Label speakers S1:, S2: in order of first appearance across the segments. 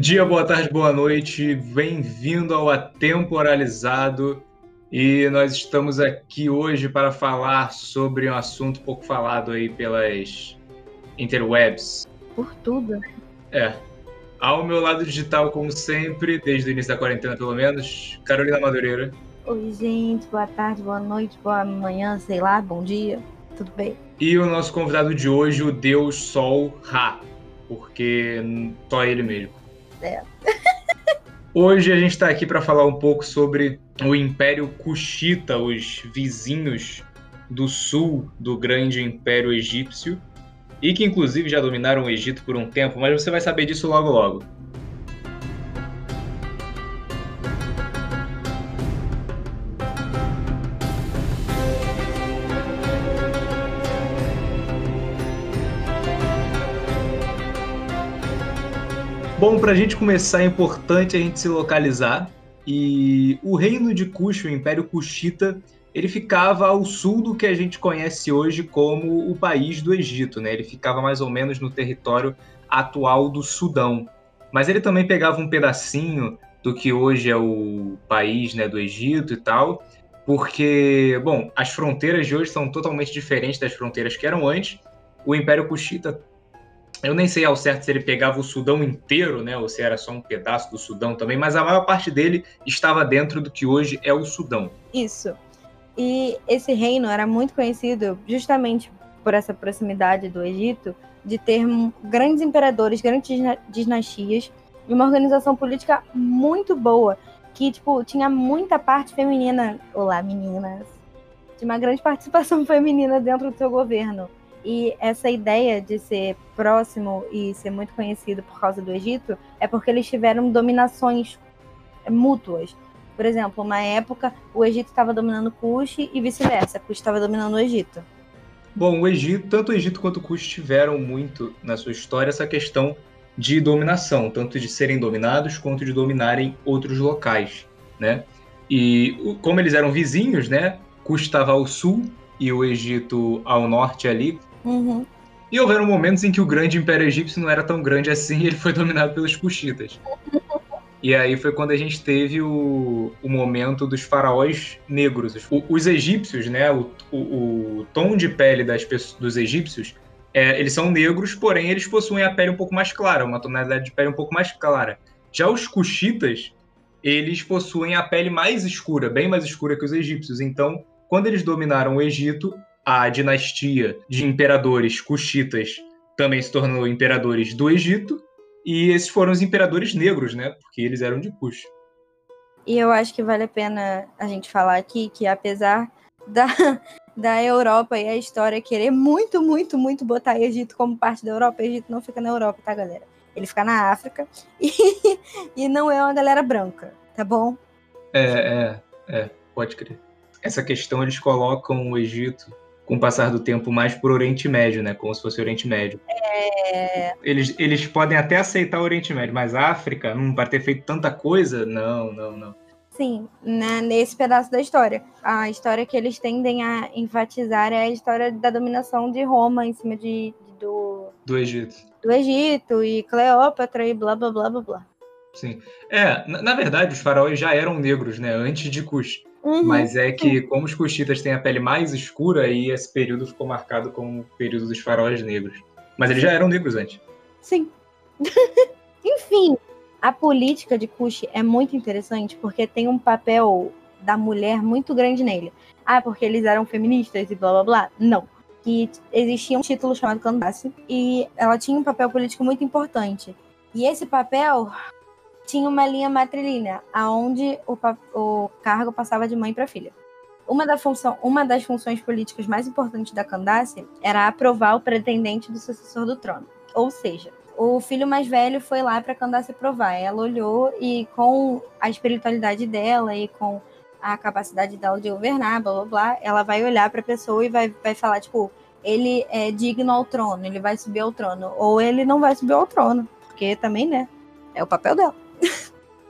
S1: Bom dia, boa tarde, boa noite. Bem-vindo ao Atemporalizado. E nós estamos aqui hoje para falar sobre um assunto pouco falado aí pelas interwebs.
S2: Por tudo.
S1: É. Ao meu lado digital, como sempre, desde o início da quarentena pelo menos, Carolina Madureira.
S2: Oi, gente. Boa tarde, boa noite, boa manhã, sei lá, bom dia. Tudo bem?
S1: E o nosso convidado de hoje, o Deus Sol Ra porque só ele mesmo.
S2: É.
S1: Hoje a gente está aqui para falar um pouco sobre o Império Kushita, os vizinhos do sul do grande Império Egípcio, e que inclusive já dominaram o Egito por um tempo, mas você vai saber disso logo logo. Bom, para a gente começar, é importante a gente se localizar. E o reino de Kush, o Império Kushita, ele ficava ao sul do que a gente conhece hoje como o país do Egito, né? Ele ficava mais ou menos no território atual do Sudão. Mas ele também pegava um pedacinho do que hoje é o país né, do Egito e tal, porque, bom, as fronteiras de hoje são totalmente diferentes das fronteiras que eram antes. O Império Kushita eu nem sei ao certo se ele pegava o Sudão inteiro, né, ou se era só um pedaço do Sudão também, mas a maior parte dele estava dentro do que hoje é o Sudão.
S2: Isso. E esse reino era muito conhecido justamente por essa proximidade do Egito, de ter grandes imperadores, grandes dinastias e uma organização política muito boa, que tipo tinha muita parte feminina. Olá, meninas. Tinha uma grande participação feminina dentro do seu governo. E essa ideia de ser próximo e ser muito conhecido por causa do Egito é porque eles tiveram dominações mútuas. Por exemplo, uma época o Egito estava dominando Cush e vice-versa, Cush estava dominando o Egito.
S1: Bom, o Egito, tanto o Egito quanto o Cush tiveram muito na sua história essa questão de dominação, tanto de serem dominados quanto de dominarem outros locais, né? E como eles eram vizinhos, né? Cush estava ao sul e o Egito ao norte ali,
S2: Uhum.
S1: E houveram momentos em que o grande Império Egípcio não era tão grande assim e ele foi dominado pelos Cuxitas. E aí foi quando a gente teve o, o momento dos faraós negros. Os egípcios, né, o, o, o, tom de pele das, dos egípcios, é, eles são negros, porém eles possuem a pele um pouco mais clara, uma tonalidade de pele um pouco mais clara. Já os Cuxitas, eles possuem a pele mais escura, bem mais escura que os egípcios. Então, quando eles dominaram o Egito, a dinastia de imperadores cuxitas também se tornou imperadores do Egito, e esses foram os imperadores negros, né? Porque eles eram de Cush.
S2: E eu acho que vale a pena a gente falar aqui que apesar da, da Europa e a história querer muito, muito, muito botar Egito como parte da Europa, Egito não fica na Europa, tá, galera? Ele fica na África e, e não é uma galera branca, tá bom?
S1: É, é, é, pode crer. Essa questão eles colocam o Egito com o passar do tempo mais por Oriente Médio, né? Como se fosse Oriente Médio.
S2: É...
S1: Eles, eles podem até aceitar o Oriente Médio, mas a África, não para ter feito tanta coisa, não, não, não.
S2: Sim, né, nesse pedaço da história. A história que eles tendem a enfatizar é a história da dominação de Roma em cima de, de do...
S1: Do Egito.
S2: Do Egito e Cleópatra e blá, blá, blá, blá, blá.
S1: Sim. É, na, na verdade, os faraós já eram negros, né? Antes de Cush.
S2: Uhum.
S1: Mas é que, como os cuxitas têm a pele mais escura, aí esse período ficou marcado como o período dos faraós negros. Mas eles já eram negros antes.
S2: Sim. Enfim, a política de Kush é muito interessante porque tem um papel da mulher muito grande nele. Ah, porque eles eram feministas e blá blá blá. Não. Que existia um título chamado Candace e ela tinha um papel político muito importante. E esse papel tinha uma linha matrilinear, aonde o, o cargo passava de mãe para filha. Uma, da função, uma das funções políticas mais importantes da Candace era aprovar o pretendente do sucessor do trono. Ou seja, o filho mais velho foi lá para Candace aprovar. Ela olhou e, com a espiritualidade dela e com a capacidade dela de governar, blá blá blá, ela vai olhar para a pessoa e vai, vai falar, tipo, ele é digno ao trono, ele vai subir ao trono. Ou ele não vai subir ao trono, porque também, né? É o papel dela.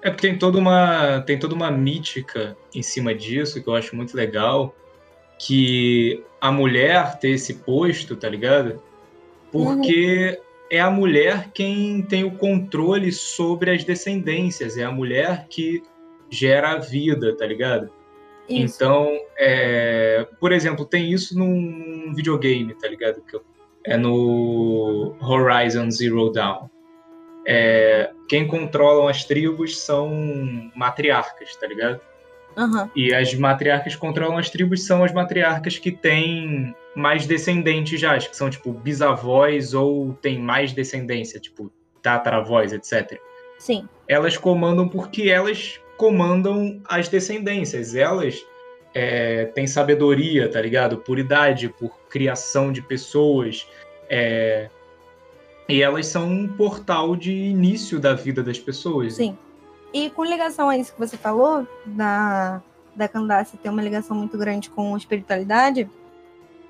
S1: É porque tem toda uma tem toda uma mítica em cima disso que eu acho muito legal, que a mulher ter esse posto, tá ligado? Porque é a mulher quem tem o controle sobre as descendências, é a mulher que gera a vida, tá ligado? Isso. Então, é, por exemplo, tem isso num videogame, tá ligado? É no Horizon Zero Dawn. É, quem controlam as tribos são matriarcas, tá ligado?
S2: Uhum.
S1: E as matriarcas que controlam as tribos são as matriarcas que têm mais descendentes já, que são tipo bisavós ou têm mais descendência, tipo tataravós, etc.
S2: Sim.
S1: Elas comandam porque elas comandam as descendências. Elas é, têm sabedoria, tá ligado? Por idade, por criação de pessoas. É, e elas são um portal de início da vida das pessoas.
S2: Sim. E com ligação a isso que você falou, da, da Candace ter uma ligação muito grande com espiritualidade,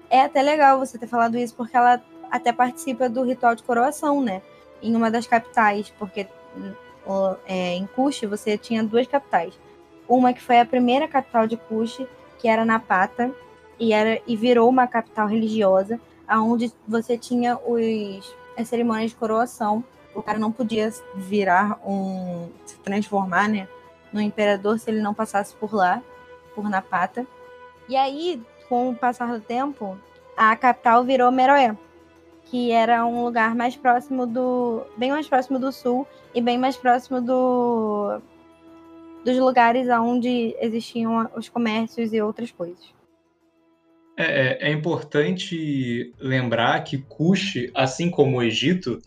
S2: é até legal você ter falado isso, porque ela até participa do ritual de coroação, né? Em uma das capitais, porque é, em Kush você tinha duas capitais. Uma que foi a primeira capital de Kush, que era Napata, e, era, e virou uma capital religiosa, aonde você tinha os, as cerimônias de coroação o cara não podia virar um. se transformar, né? No imperador se ele não passasse por lá, por Napata. E aí, com o passar do tempo, a capital virou Meroé, que era um lugar mais próximo do. bem mais próximo do sul e bem mais próximo do. dos lugares onde existiam os comércios e outras coisas.
S1: É, é, é importante lembrar que Kush, assim como o Egito,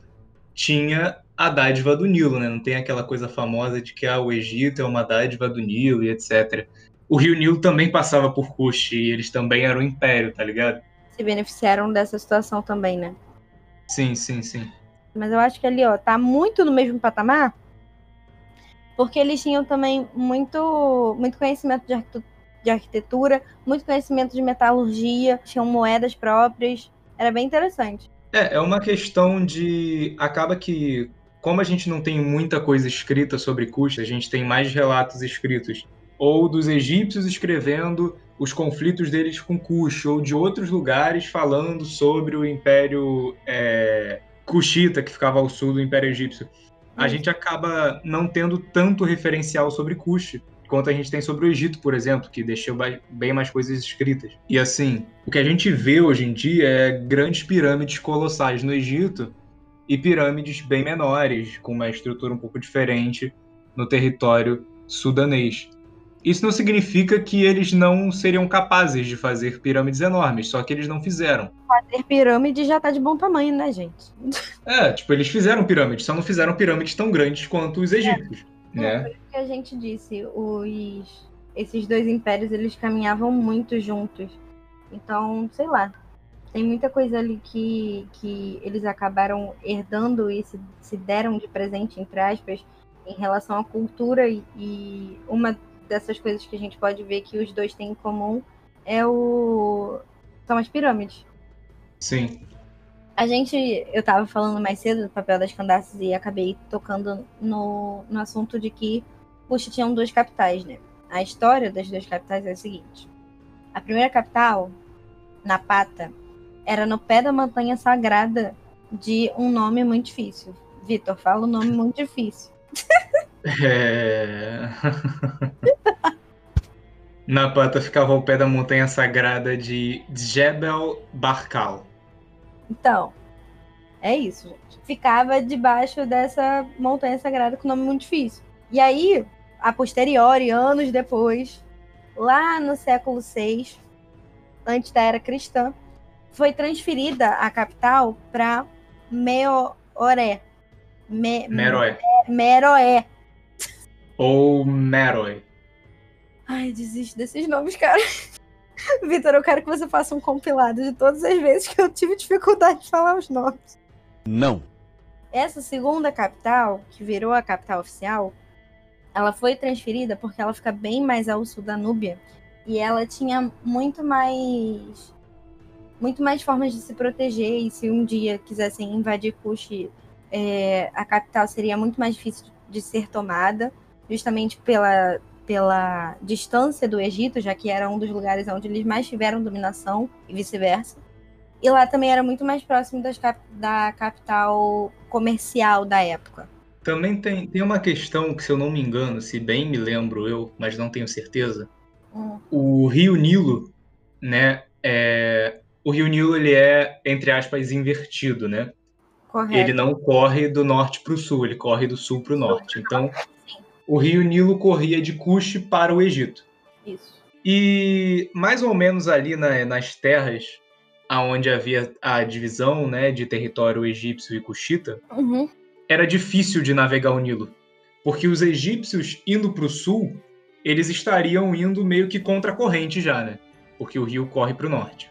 S1: tinha a dádiva do Nilo, né? Não tem aquela coisa famosa de que ah, o Egito é uma dádiva do Nilo e etc. O Rio Nilo também passava por Kush e eles também eram um império, tá ligado?
S2: Se beneficiaram dessa situação também, né?
S1: Sim, sim, sim.
S2: Mas eu acho que ali, ó, tá muito no mesmo patamar, porque eles tinham também muito, muito conhecimento de, de arquitetura, muito conhecimento de metalurgia, tinham moedas próprias, era bem interessante.
S1: É, é uma questão de. Acaba que, como a gente não tem muita coisa escrita sobre Kush, a gente tem mais relatos escritos ou dos egípcios escrevendo os conflitos deles com Kush, ou de outros lugares falando sobre o Império é, Kushita, que ficava ao sul do Império Egípcio. A gente acaba não tendo tanto referencial sobre Kush quanto a gente tem sobre o Egito, por exemplo, que deixou bem mais coisas escritas. E assim, o que a gente vê hoje em dia é grandes pirâmides colossais no Egito e pirâmides bem menores, com uma estrutura um pouco diferente no território sudanês. Isso não significa que eles não seriam capazes de fazer pirâmides enormes, só que eles não fizeram.
S2: Fazer pirâmide já tá de bom tamanho, né, gente?
S1: É, tipo, eles fizeram pirâmides, só não fizeram pirâmides tão grandes quanto os egípcios. É. É, né?
S2: isso que a gente disse, os, esses dois impérios eles caminhavam muito juntos. Então, sei lá, tem muita coisa ali que, que eles acabaram herdando e se, se deram de presente, entre aspas, em relação à cultura. E, e, uma dessas coisas que a gente pode ver que os dois têm em comum é o são as pirâmides.
S1: Sim.
S2: A gente, eu estava falando mais cedo do papel das Candaces e acabei tocando no, no assunto de que Puxa tinham duas capitais, né? A história das duas capitais é a seguinte: a primeira capital, Napata, era no pé da montanha sagrada de um nome muito difícil. Vitor, fala um nome muito difícil.
S1: É... Napata ficava ao pé da montanha sagrada de Jebel Barkal.
S2: Então, é isso, gente. Ficava debaixo dessa montanha sagrada com nome muito difícil. E aí, a posteriori, anos depois, lá no século VI, antes da era cristã, foi transferida a capital para Meoré.
S1: Me, Meroé.
S2: Meroé.
S1: Ou Meroé.
S2: Ai, desisto desses nomes, cara. Vitor, eu quero que você faça um compilado de todas as vezes que eu tive dificuldade de falar os nomes.
S3: Não.
S2: Essa segunda capital, que virou a capital oficial, ela foi transferida porque ela fica bem mais ao sul da Núbia e ela tinha muito mais muito mais formas de se proteger e se um dia quisessem invadir Kush, é, a capital seria muito mais difícil de ser tomada, justamente pela pela distância do Egito, já que era um dos lugares onde eles mais tiveram dominação e vice-versa. E lá também era muito mais próximo cap da capital comercial da época.
S1: Também tem, tem uma questão que, se eu não me engano, se bem me lembro eu, mas não tenho certeza, hum. o Rio Nilo, né, é, o Rio Nilo ele é, entre aspas, invertido, né? Correto. Ele não corre do norte para o sul, ele corre do sul para o norte. Então, Sim. O Rio Nilo corria de Cush para o Egito.
S2: Isso.
S1: E mais ou menos ali na, nas terras aonde havia a divisão né, de território egípcio e cuxita,
S2: uhum.
S1: era difícil de navegar o Nilo. Porque os egípcios indo para o sul, eles estariam indo meio que contra a corrente já, né? Porque o rio corre para o norte.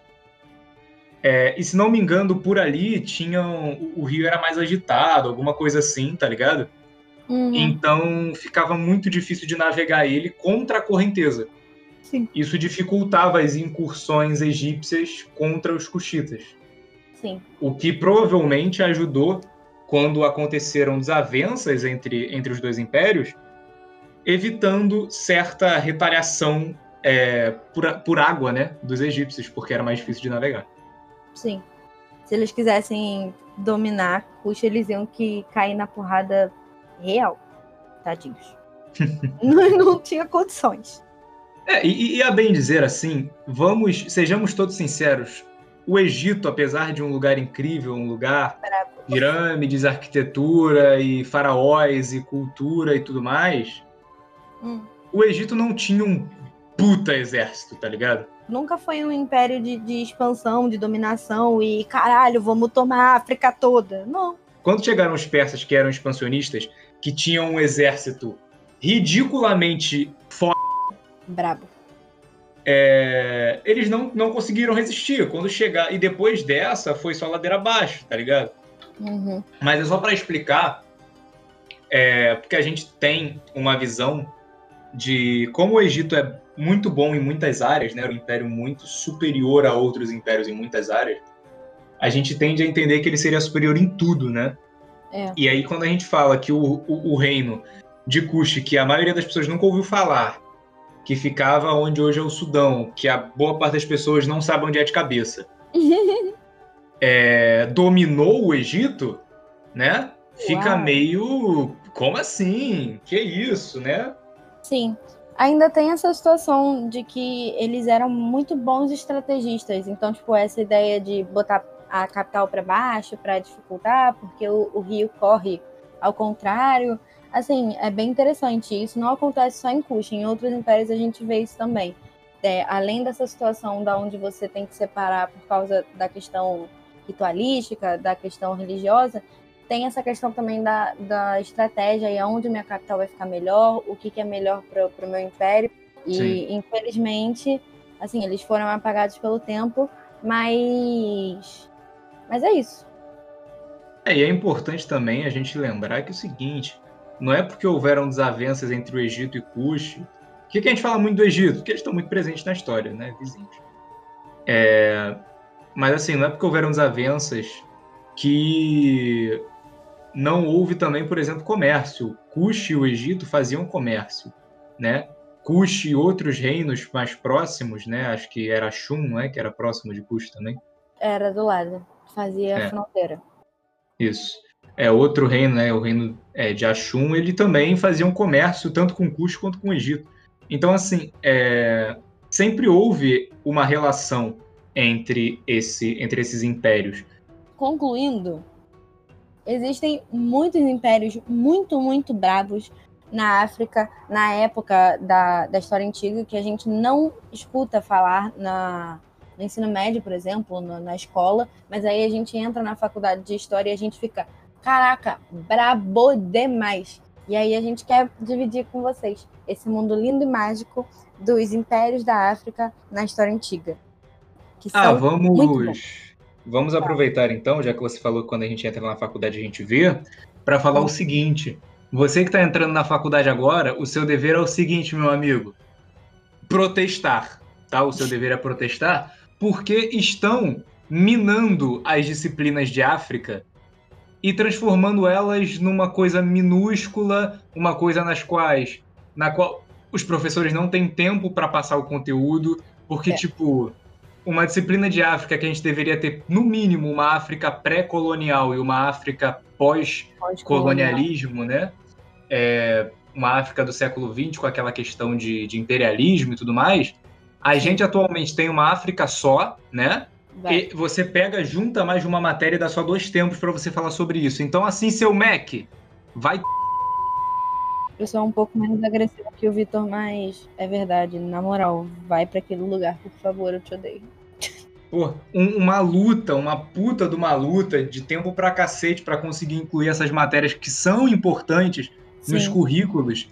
S1: É, e se não me engano, por ali tinham. O rio era mais agitado, alguma coisa assim, tá ligado?
S2: Uhum.
S1: Então ficava muito difícil de navegar ele contra a correnteza.
S2: Sim.
S1: Isso dificultava as incursões egípcias contra os cuxitas.
S2: Sim.
S1: O que provavelmente ajudou quando aconteceram desavenças entre, entre os dois impérios, evitando certa retaliação é, por, por água né, dos egípcios, porque era mais difícil de navegar.
S2: Sim. Se eles quisessem dominar Cuxa, eles iam que cair na porrada real. Tadinhos. não, não tinha condições.
S1: É, e, e a bem dizer assim, vamos, sejamos todos sinceros, o Egito, apesar de um lugar incrível, um lugar pirâmides, arquitetura e faraós e cultura e tudo mais,
S2: hum.
S1: o Egito não tinha um puta exército, tá ligado?
S2: Nunca foi um império de, de expansão, de dominação e caralho, vamos tomar a África toda. Não.
S1: Quando chegaram os persas que eram expansionistas, que tinham um exército ridiculamente foda
S2: Brabo.
S1: É, eles não, não conseguiram resistir. Quando chegar. E depois dessa foi só ladeira abaixo, tá ligado?
S2: Uhum.
S1: Mas é só para explicar. É, porque a gente tem uma visão de como o Egito é muito bom em muitas áreas, né? Um império muito superior a outros impérios em muitas áreas. A gente tende a entender que ele seria superior em tudo, né?
S2: É.
S1: E aí, quando a gente fala que o, o, o reino de Kush, que a maioria das pessoas nunca ouviu falar, que ficava onde hoje é o Sudão, que a boa parte das pessoas não sabe onde é de cabeça, é, dominou o Egito, né? Fica Uau. meio. Como assim? Que isso, né?
S2: Sim. Ainda tem essa situação de que eles eram muito bons estrategistas. Então, tipo, essa ideia de botar a capital para baixo para dificultar, porque o, o rio corre ao contrário assim, é bem interessante. Isso não acontece só em Kush, em outros impérios a gente vê isso também. É, além dessa situação da onde você tem que separar por causa da questão ritualística, da questão religiosa, tem essa questão também da, da estratégia e aonde minha capital vai ficar melhor, o que, que é melhor para o meu império. E, Sim. infelizmente, assim, eles foram apagados pelo tempo, mas. Mas é isso.
S1: É, e é importante também a gente lembrar que é o seguinte: não é porque houveram desavenças entre o Egito e Cush. O que, que a gente fala muito do Egito? Porque eles estão muito presentes na história, né? Vizinhos. É... Mas assim, não é porque houveram desavenças que não houve também, por exemplo, comércio. Cush e o Egito faziam comércio, né? Cush e outros reinos mais próximos, né? Acho que era Shun, não é? Que era próximo de Cush também.
S2: Era do lado, fazia é. fronteira.
S1: Isso é, outro reino, né, o reino é, de Ashum, ele também fazia um comércio tanto com Cush quanto com o Egito. Então, assim, é, sempre houve uma relação entre, esse, entre esses impérios.
S2: Concluindo, existem muitos impérios muito, muito bravos na África, na época da, da história antiga, que a gente não escuta falar na, no ensino médio, por exemplo, no, na escola, mas aí a gente entra na faculdade de história e a gente fica, Caraca, brabo demais. E aí a gente quer dividir com vocês esse mundo lindo e mágico dos impérios da África na história antiga.
S1: ah, vamos vamos aproveitar então, já que você falou que quando a gente entra na faculdade a gente vê, para falar o seguinte: você que está entrando na faculdade agora, o seu dever é o seguinte, meu amigo: protestar, tá? O seu dever é protestar, porque estão minando as disciplinas de África e transformando elas numa coisa minúscula, uma coisa nas quais na qual os professores não têm tempo para passar o conteúdo, porque é. tipo uma disciplina de África que a gente deveria ter, no mínimo, uma África pré-colonial e uma África pós-colonialismo, né? É, uma África do século XX com aquela questão de, de imperialismo e tudo mais. A gente atualmente tem uma África só, né? Vai. E você pega, junta mais de uma matéria e dá só dois tempos para você falar sobre isso. Então, assim, seu Mac, vai.
S2: Eu sou um pouco menos agressivo que o Vitor, mas é verdade. Na moral, vai para aquele lugar, por favor, eu te odeio.
S1: Pô, um, uma luta, uma puta de uma luta de tempo pra cacete para conseguir incluir essas matérias que são importantes Sim. nos currículos,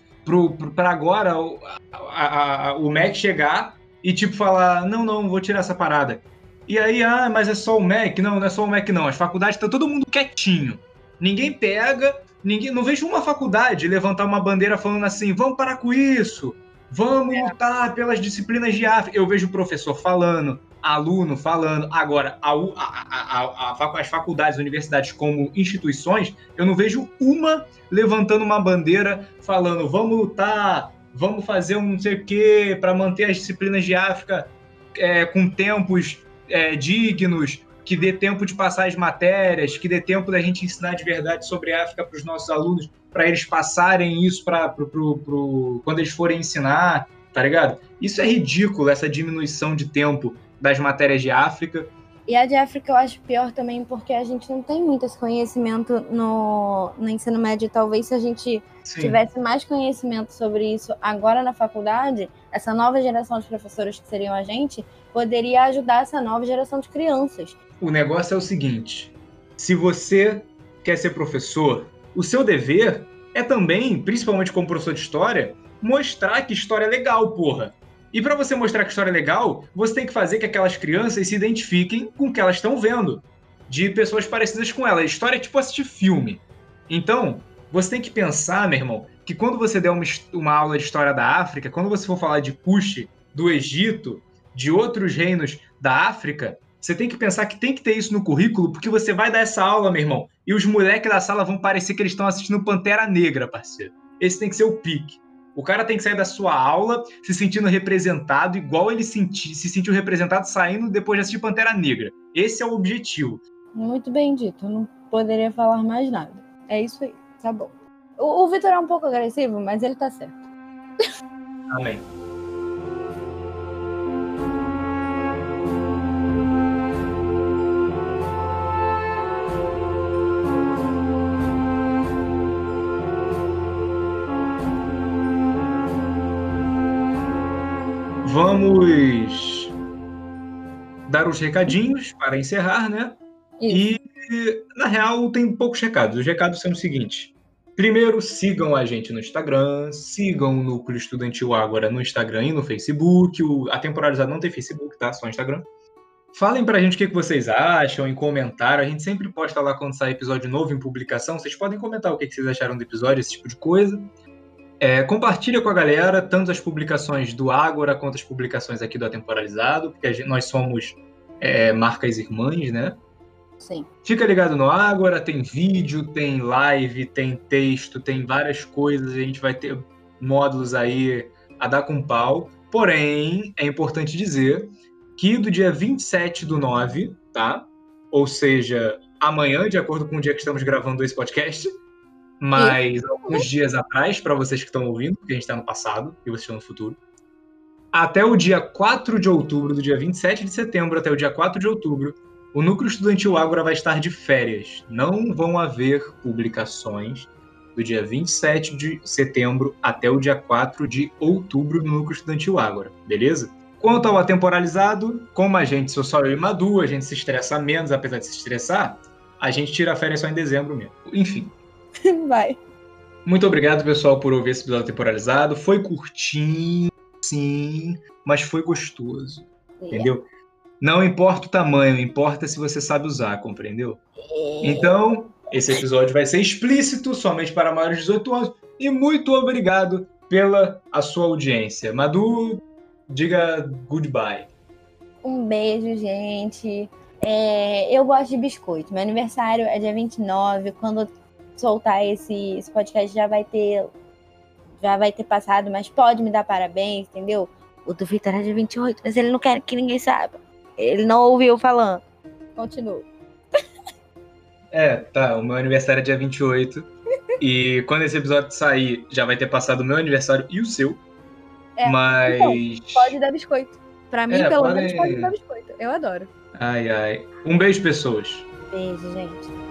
S1: para agora o, a, a, o MEC chegar e tipo falar: não, não, vou tirar essa parada. E aí, ah, mas é só o MEC? Não, não é só o MEC, não. As faculdades estão todo mundo quietinho. Ninguém pega, ninguém. Não vejo uma faculdade levantar uma bandeira falando assim: vamos parar com isso, vamos é. lutar pelas disciplinas de África. Eu vejo o professor falando, aluno falando. Agora, a, a, a, as faculdades, universidades como instituições, eu não vejo uma levantando uma bandeira falando: vamos lutar, vamos fazer um não sei o quê para manter as disciplinas de África é, com tempos é, dignos, que dê tempo de passar as matérias, que dê tempo da gente ensinar de verdade sobre África para os nossos alunos, para eles passarem isso para quando eles forem ensinar, tá ligado? Isso é ridículo, essa diminuição de tempo das matérias de África.
S2: E a de África eu acho pior também porque a gente não tem muito esse conhecimento no, no ensino médio. Talvez se a gente Sim. tivesse mais conhecimento sobre isso agora na faculdade, essa nova geração de professores que seriam a gente poderia ajudar essa nova geração de crianças.
S1: O negócio é o seguinte: se você quer ser professor, o seu dever é também, principalmente como professor de história, mostrar que história é legal, porra. E para você mostrar que a história é legal, você tem que fazer que aquelas crianças se identifiquem com o que elas estão vendo, de pessoas parecidas com elas. História é tipo assistir filme. Então, você tem que pensar, meu irmão, que quando você der uma, uma aula de história da África, quando você for falar de Cush, do Egito, de outros reinos da África, você tem que pensar que tem que ter isso no currículo, porque você vai dar essa aula, meu irmão, e os moleques da sala vão parecer que eles estão assistindo Pantera Negra, parceiro. Esse tem que ser o pique. O cara tem que sair da sua aula se sentindo representado, igual ele senti, se sentiu representado saindo depois de assistir Pantera Negra. Esse é o objetivo.
S2: Muito bem dito, não poderia falar mais nada. É isso aí, tá bom. O, o Vitor é um pouco agressivo, mas ele tá certo.
S1: Amém. Vamos dar os recadinhos para encerrar, né? Isso. E, na real, tem poucos recados. Os recados são os seguintes. Primeiro, sigam a gente no Instagram, sigam o Núcleo Estudantil Ágora no Instagram e no Facebook. O, a temporalizada não tem Facebook, tá? Só Instagram. Falem pra gente o que vocês acham em comentário. A gente sempre posta lá quando sai episódio novo em publicação. Vocês podem comentar o que vocês acharam do episódio, esse tipo de coisa. É, compartilha com a galera tanto as publicações do Ágora quanto as publicações aqui do Atemporalizado, porque gente, nós somos é, marcas irmãs, né?
S2: Sim.
S1: Fica ligado no Ágora, tem vídeo, tem live, tem texto, tem várias coisas, a gente vai ter módulos aí a dar com pau. Porém, é importante dizer que do dia 27 do 9, tá? Ou seja, amanhã, de acordo com o dia que estamos gravando esse podcast, mas alguns dias atrás, para vocês que estão ouvindo, porque a gente está no passado e vocês estão no futuro. Até o dia 4 de outubro, do dia 27 de setembro até o dia 4 de outubro, o Núcleo Estudantil Ágora vai estar de férias. Não vão haver publicações do dia 27 de setembro até o dia 4 de outubro no Núcleo Estudantil Ágora, beleza? Quanto ao atemporalizado, como a gente sou só eu e Madu, a gente se estressa menos, apesar de se estressar, a gente tira férias só em dezembro mesmo. Enfim,
S2: Vai.
S1: Muito obrigado, pessoal, por ouvir esse episódio temporalizado. Foi curtinho, sim, mas foi gostoso. É. Entendeu? Não importa o tamanho, importa se você sabe usar, compreendeu? É. Então, esse episódio vai ser explícito, somente para maiores de 18 anos. E muito obrigado pela a sua audiência. Madu, diga goodbye.
S2: Um beijo, gente. É, eu gosto de biscoito. Meu aniversário é dia 29. Quando soltar esse, esse podcast já vai ter já vai ter passado, mas pode me dar parabéns, entendeu? O do Vitor é de 28, mas ele não quer que ninguém saiba. Ele não ouviu falando. Continua.
S1: É, tá. O meu aniversário é dia 28. e quando esse episódio sair, já vai ter passado o meu aniversário e o seu.
S2: É,
S1: Mas.
S2: Então, pode dar biscoito. Pra mim,
S1: É,
S2: pelo
S1: pode-
S2: menos, pode dar biscoito. Eu adoro.
S1: Ai, ai. Um beijo, pessoas.
S2: Beijo, gente.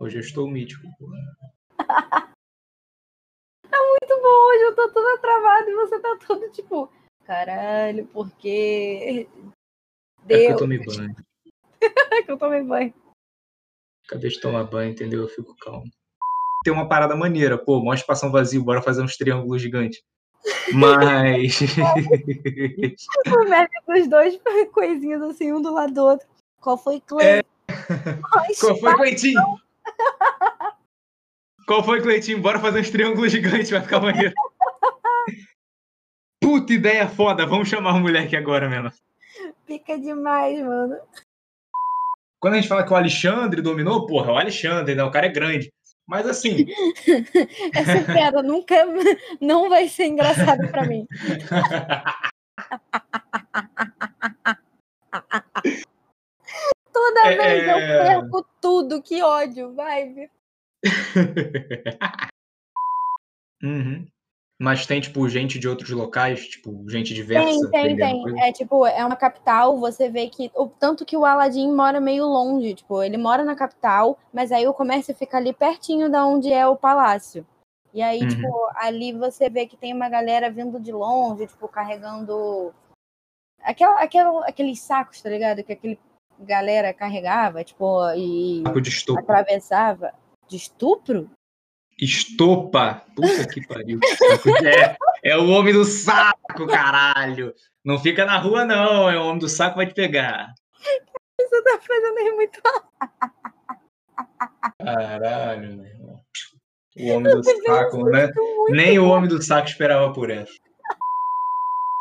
S1: Hoje eu estou mítico. pô.
S2: Muito bom, hoje eu tô toda travada e você tá todo tipo, caralho, porque.
S1: É porque eu
S2: Deus,
S1: tomei banho.
S2: que eu tomei banho.
S1: Acabei de tomar banho, entendeu? Eu fico calmo. Tem uma parada maneira, pô, mó espação vazio, bora fazer uns triângulos gigantes. Mas.
S2: O meme dos dois coisinhas assim, um do lado do outro. Qual foi, Clay? Ai,
S1: Qual foi, Cleitinho? Qual foi, Cleitinho? Bora fazer uns triângulos gigantes, vai ficar maneiro. Puta ideia foda, vamos chamar o moleque agora mesmo.
S2: Fica demais, mano.
S1: Quando a gente fala que o Alexandre dominou, porra, o Alexandre, né? O cara é grande. Mas assim,
S2: Essa piada nunca não vai ser engraçada pra mim. Toda
S1: É,
S2: vez eu
S1: é.
S2: perco tudo, que ódio, vai.
S1: Uhum. Mas tem, tipo, gente de outros locais, tipo, gente diversa.
S2: Tem, tem, tem.
S1: coisa?
S2: É tipo, é uma capital, você vê que. O tanto que o Aladdin mora meio longe, tipo, ele mora na capital, mas aí o comércio fica ali pertinho da onde é o palácio. E aí,
S1: Uhum.
S2: tipo, ali você vê que tem uma galera vindo de longe, tipo, carregando aquela, aquela, aqueles sacos, tá ligado? Que aquele galera carregava, tipo, e
S1: Saco de estopa.
S2: atravessava. De estupro?
S1: Estopa! Puta que pariu. É, é o homem do saco, caralho! Não fica na rua, não. É o homem do saco vai te pegar.
S2: Você tá fazendo aí muito
S1: Caralho, meu irmão. O homem do saco, né? Nem o homem do saco esperava por essa.